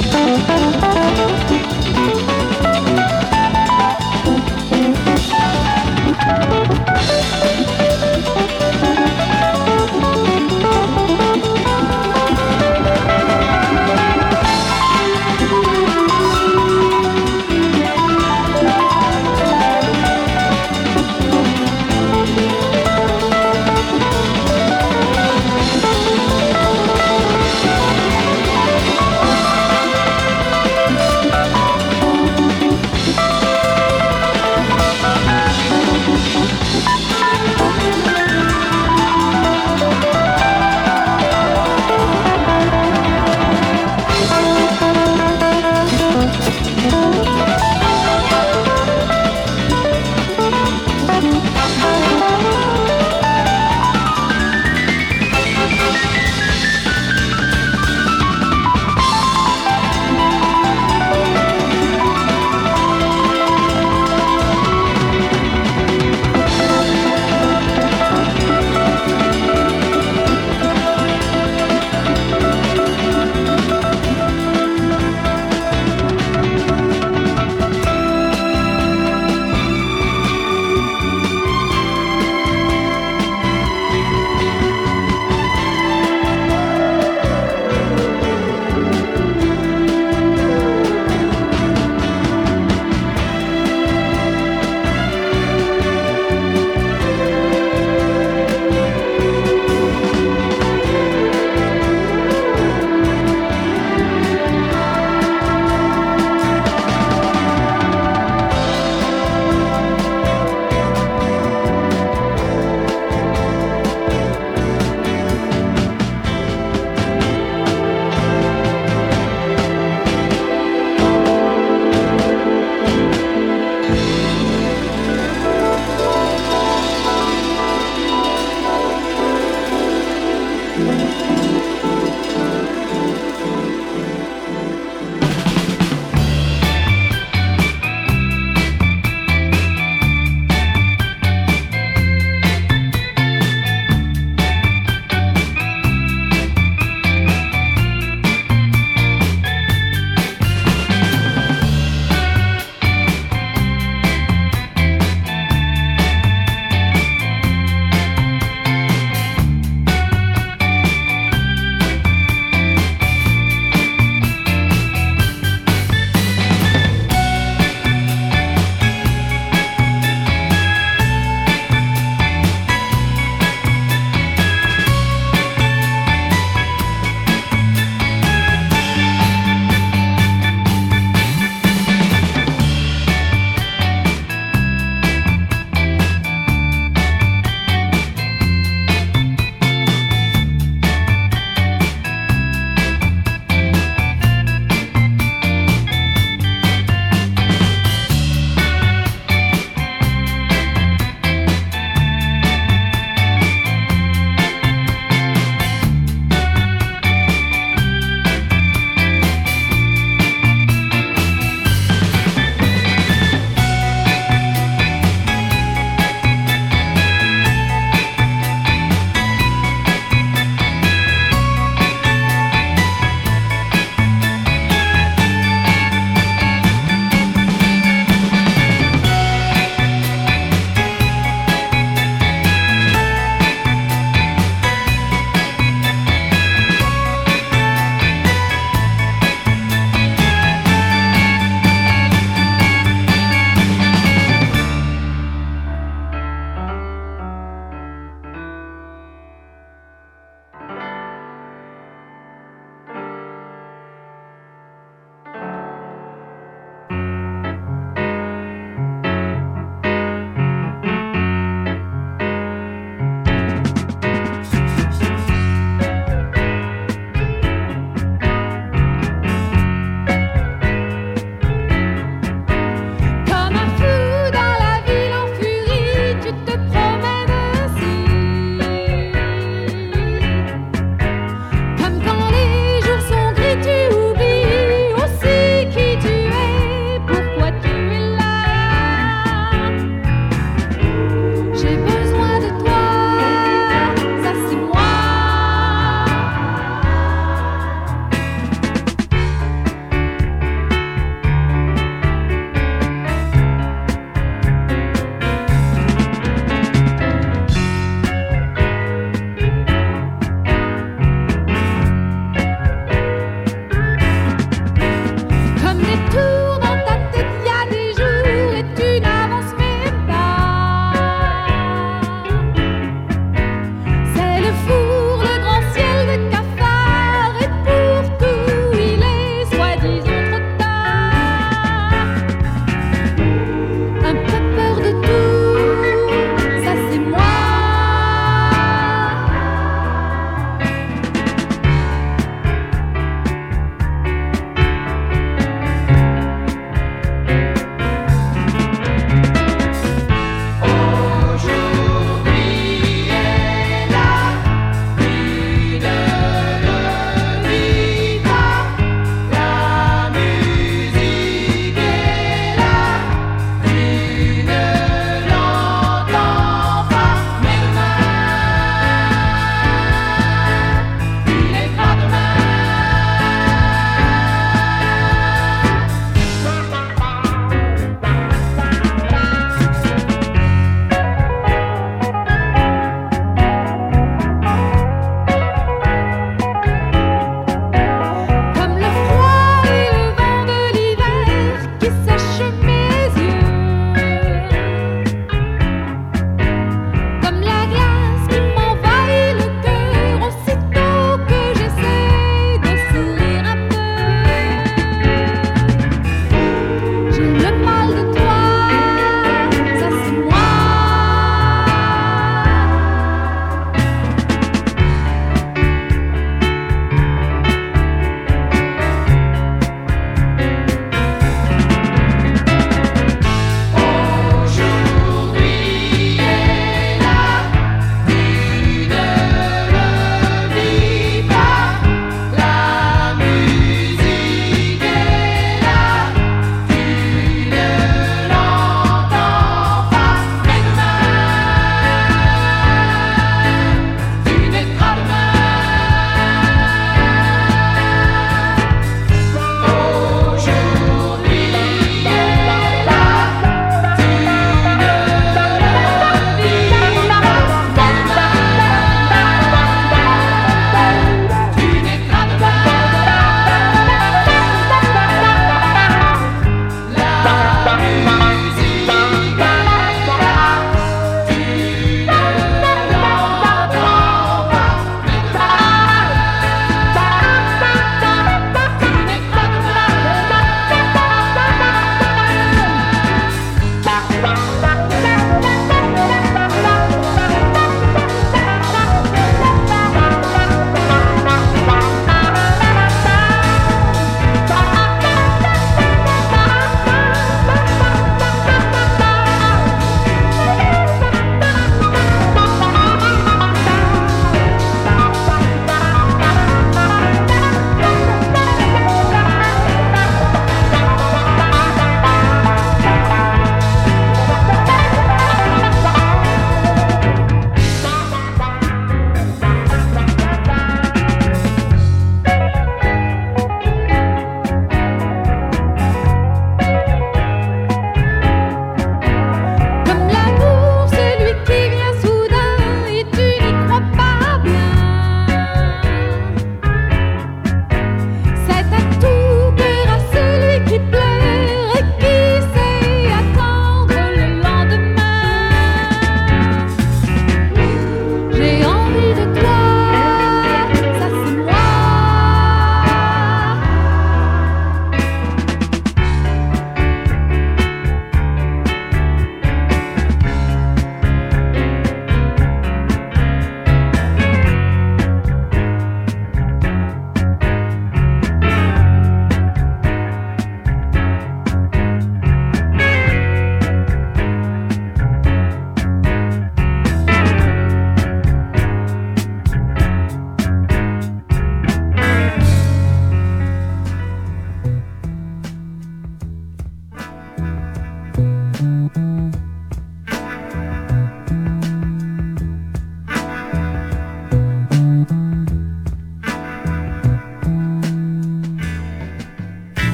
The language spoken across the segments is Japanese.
Thank you.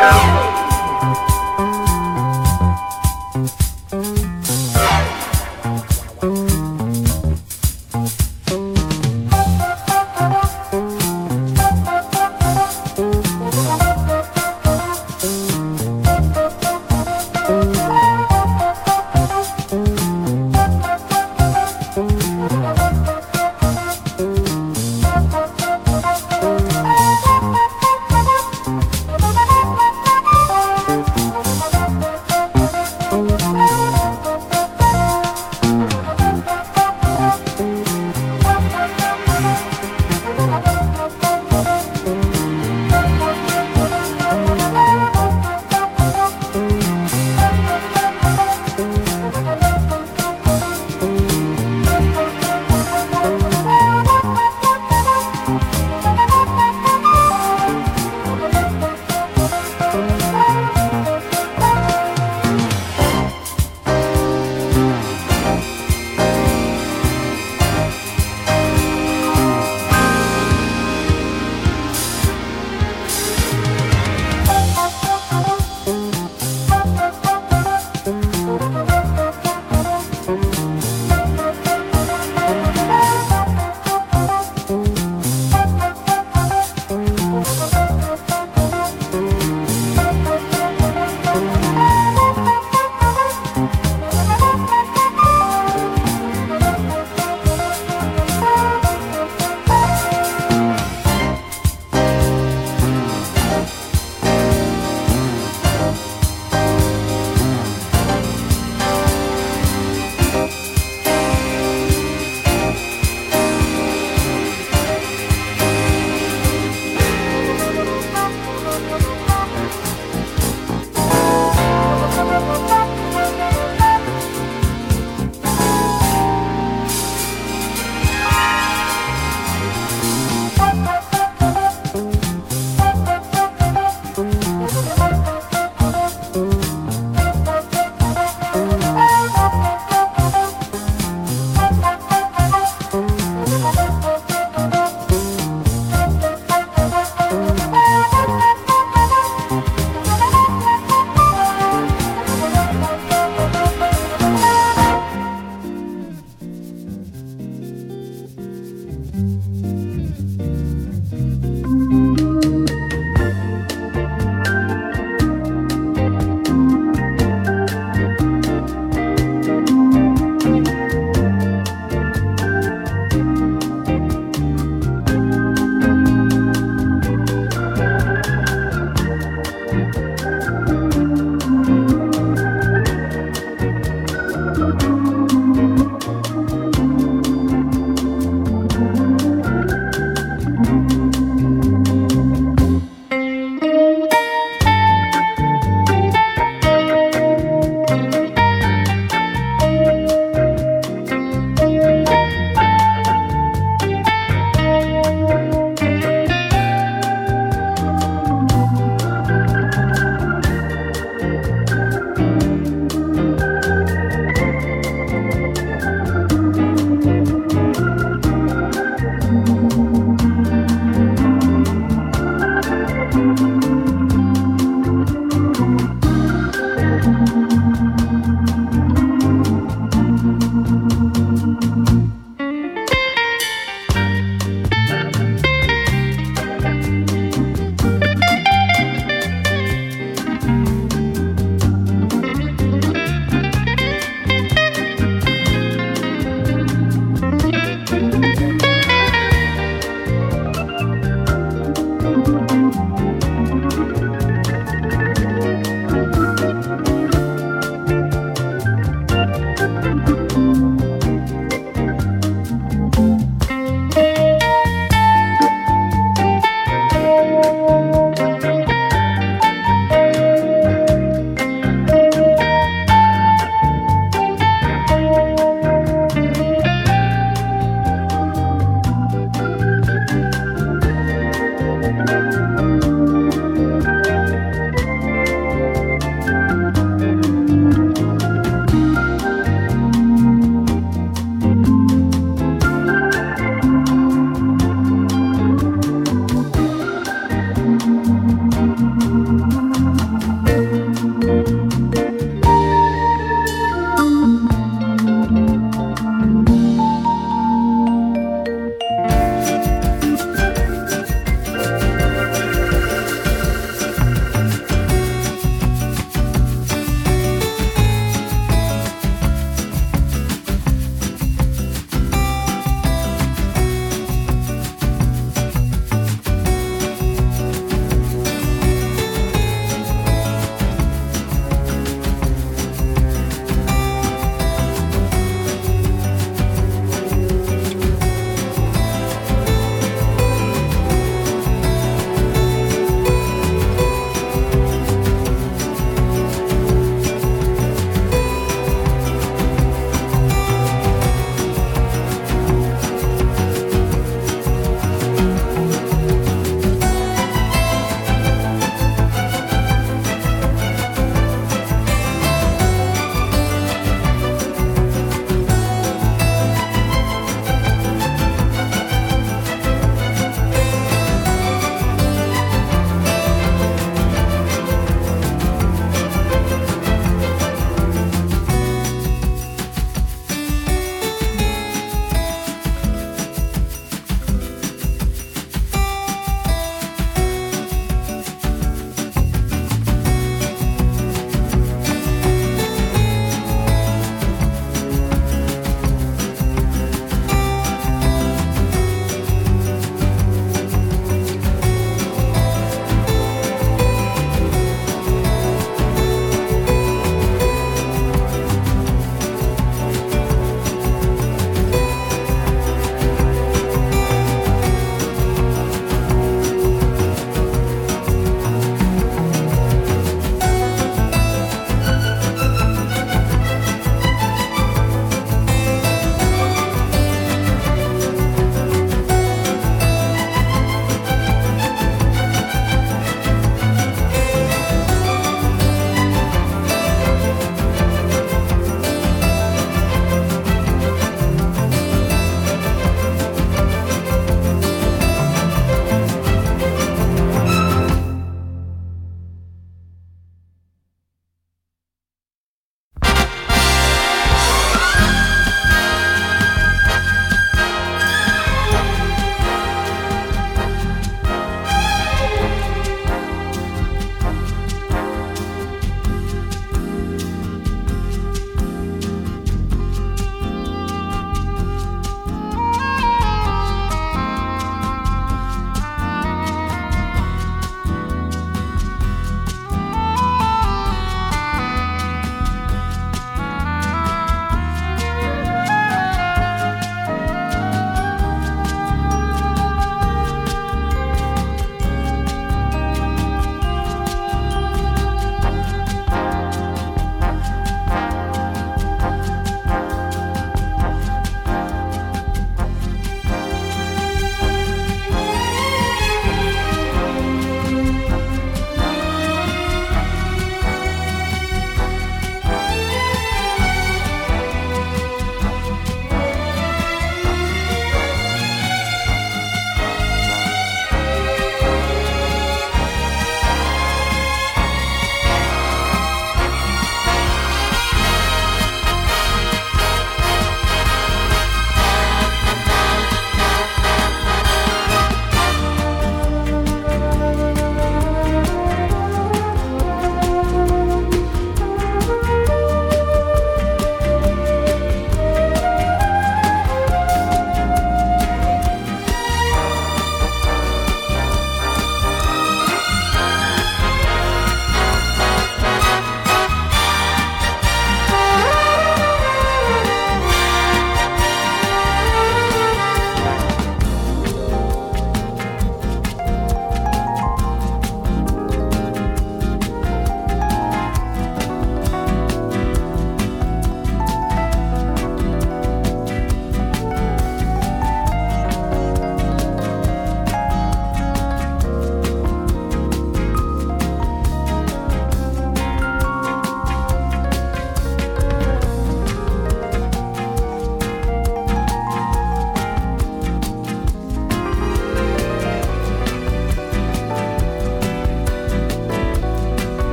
Yeah.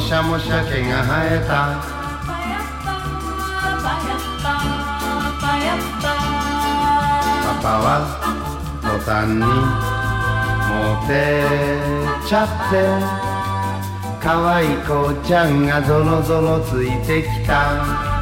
しゃもしゃ毛が生えた。パパは途端にモテちゃって。可愛い子ちゃんがぞろぞろついてきた。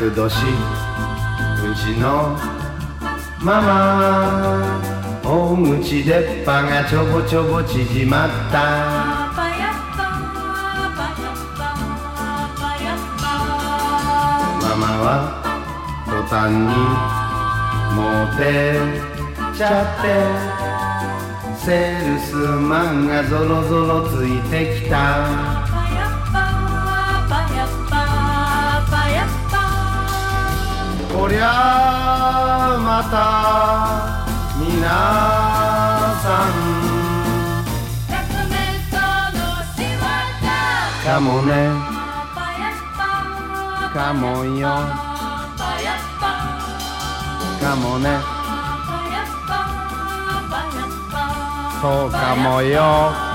厄年うちのママ大口出っ歯がちょぼちょぼ縮まったパパ、パパ。パパ、パパ。パパママは途端にモテちゃってセールスマンがぞろぞろついてきたこりゃまた皆さんかもねかもよかもねそうかもよ。